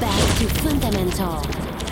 Back to fundamental.